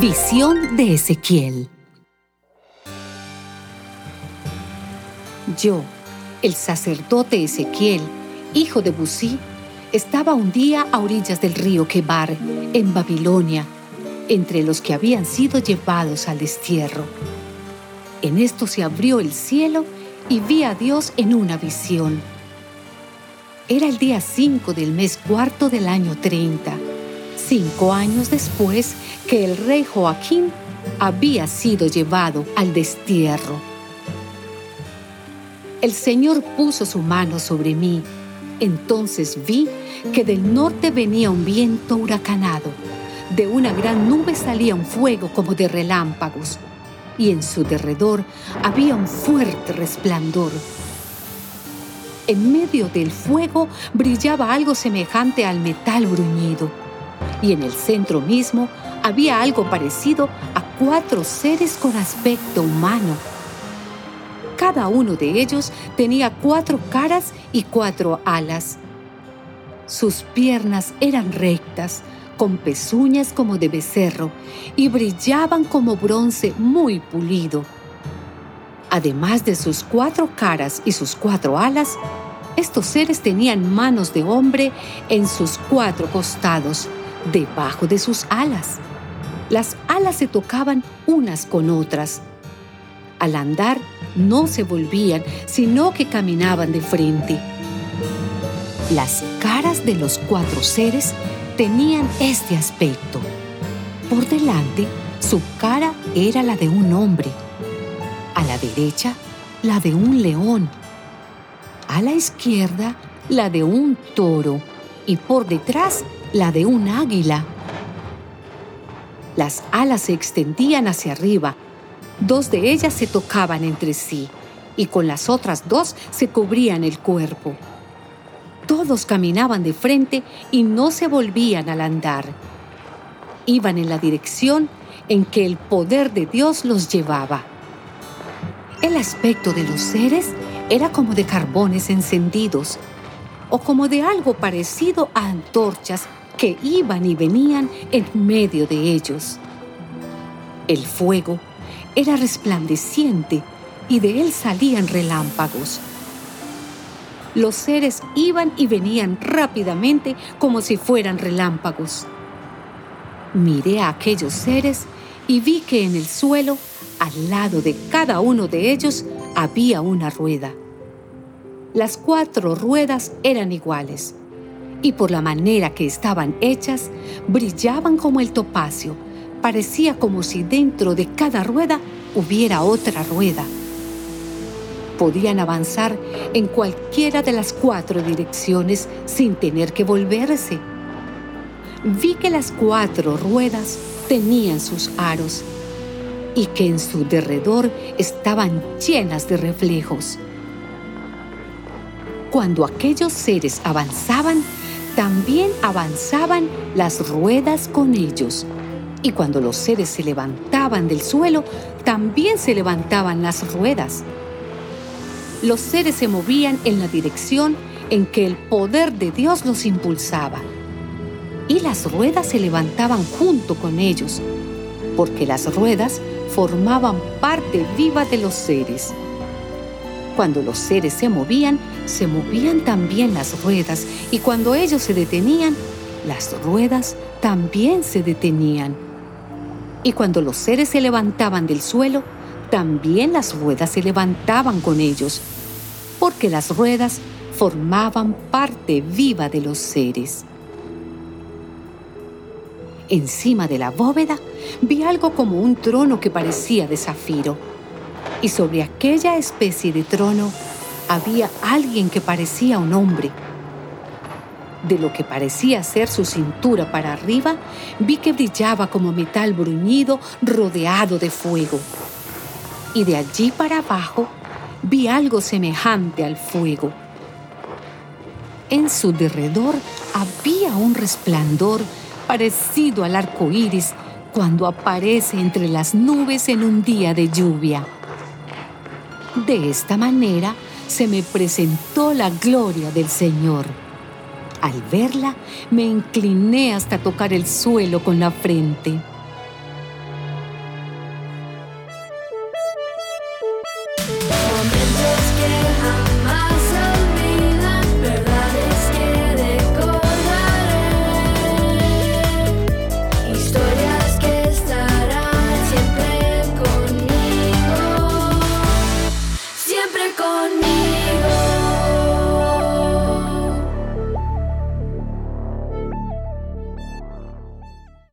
Visión de Ezequiel. Yo, el sacerdote Ezequiel, hijo de Busí, estaba un día a orillas del río Quebar, en Babilonia, entre los que habían sido llevados al destierro. En esto se abrió el cielo y vi a Dios en una visión. Era el día 5 del mes cuarto del año 30, cinco años después que el rey Joaquín había sido llevado al destierro. El Señor puso su mano sobre mí. Entonces vi que del norte venía un viento huracanado. De una gran nube salía un fuego como de relámpagos y en su derredor había un fuerte resplandor. En medio del fuego brillaba algo semejante al metal bruñido, y en el centro mismo había algo parecido a cuatro seres con aspecto humano. Cada uno de ellos tenía cuatro caras y cuatro alas. Sus piernas eran rectas, con pezuñas como de becerro y brillaban como bronce muy pulido. Además de sus cuatro caras y sus cuatro alas, estos seres tenían manos de hombre en sus cuatro costados, debajo de sus alas. Las alas se tocaban unas con otras. Al andar no se volvían, sino que caminaban de frente. Las caras de los cuatro seres tenían este aspecto. Por delante, su cara era la de un hombre. A la derecha, la de un león. A la izquierda, la de un toro. Y por detrás, la de un águila. Las alas se extendían hacia arriba. Dos de ellas se tocaban entre sí y con las otras dos se cubrían el cuerpo. Todos caminaban de frente y no se volvían al andar. Iban en la dirección en que el poder de Dios los llevaba. El aspecto de los seres era como de carbones encendidos o como de algo parecido a antorchas que iban y venían en medio de ellos. El fuego era resplandeciente y de él salían relámpagos. Los seres iban y venían rápidamente como si fueran relámpagos. Miré a aquellos seres y vi que en el suelo, al lado de cada uno de ellos, había una rueda. Las cuatro ruedas eran iguales y por la manera que estaban hechas, brillaban como el topacio. Parecía como si dentro de cada rueda hubiera otra rueda podían avanzar en cualquiera de las cuatro direcciones sin tener que volverse. Vi que las cuatro ruedas tenían sus aros y que en su derredor estaban llenas de reflejos. Cuando aquellos seres avanzaban, también avanzaban las ruedas con ellos. Y cuando los seres se levantaban del suelo, también se levantaban las ruedas los seres se movían en la dirección en que el poder de Dios los impulsaba. Y las ruedas se levantaban junto con ellos, porque las ruedas formaban parte viva de los seres. Cuando los seres se movían, se movían también las ruedas, y cuando ellos se detenían, las ruedas también se detenían. Y cuando los seres se levantaban del suelo, también las ruedas se levantaban con ellos, porque las ruedas formaban parte viva de los seres. Encima de la bóveda vi algo como un trono que parecía de zafiro, y sobre aquella especie de trono había alguien que parecía un hombre. De lo que parecía ser su cintura para arriba, vi que brillaba como metal bruñido rodeado de fuego y de allí para abajo vi algo semejante al fuego. En su derredor había un resplandor parecido al arco iris cuando aparece entre las nubes en un día de lluvia. De esta manera se me presentó la gloria del Señor. Al verla, me incliné hasta tocar el suelo con la frente.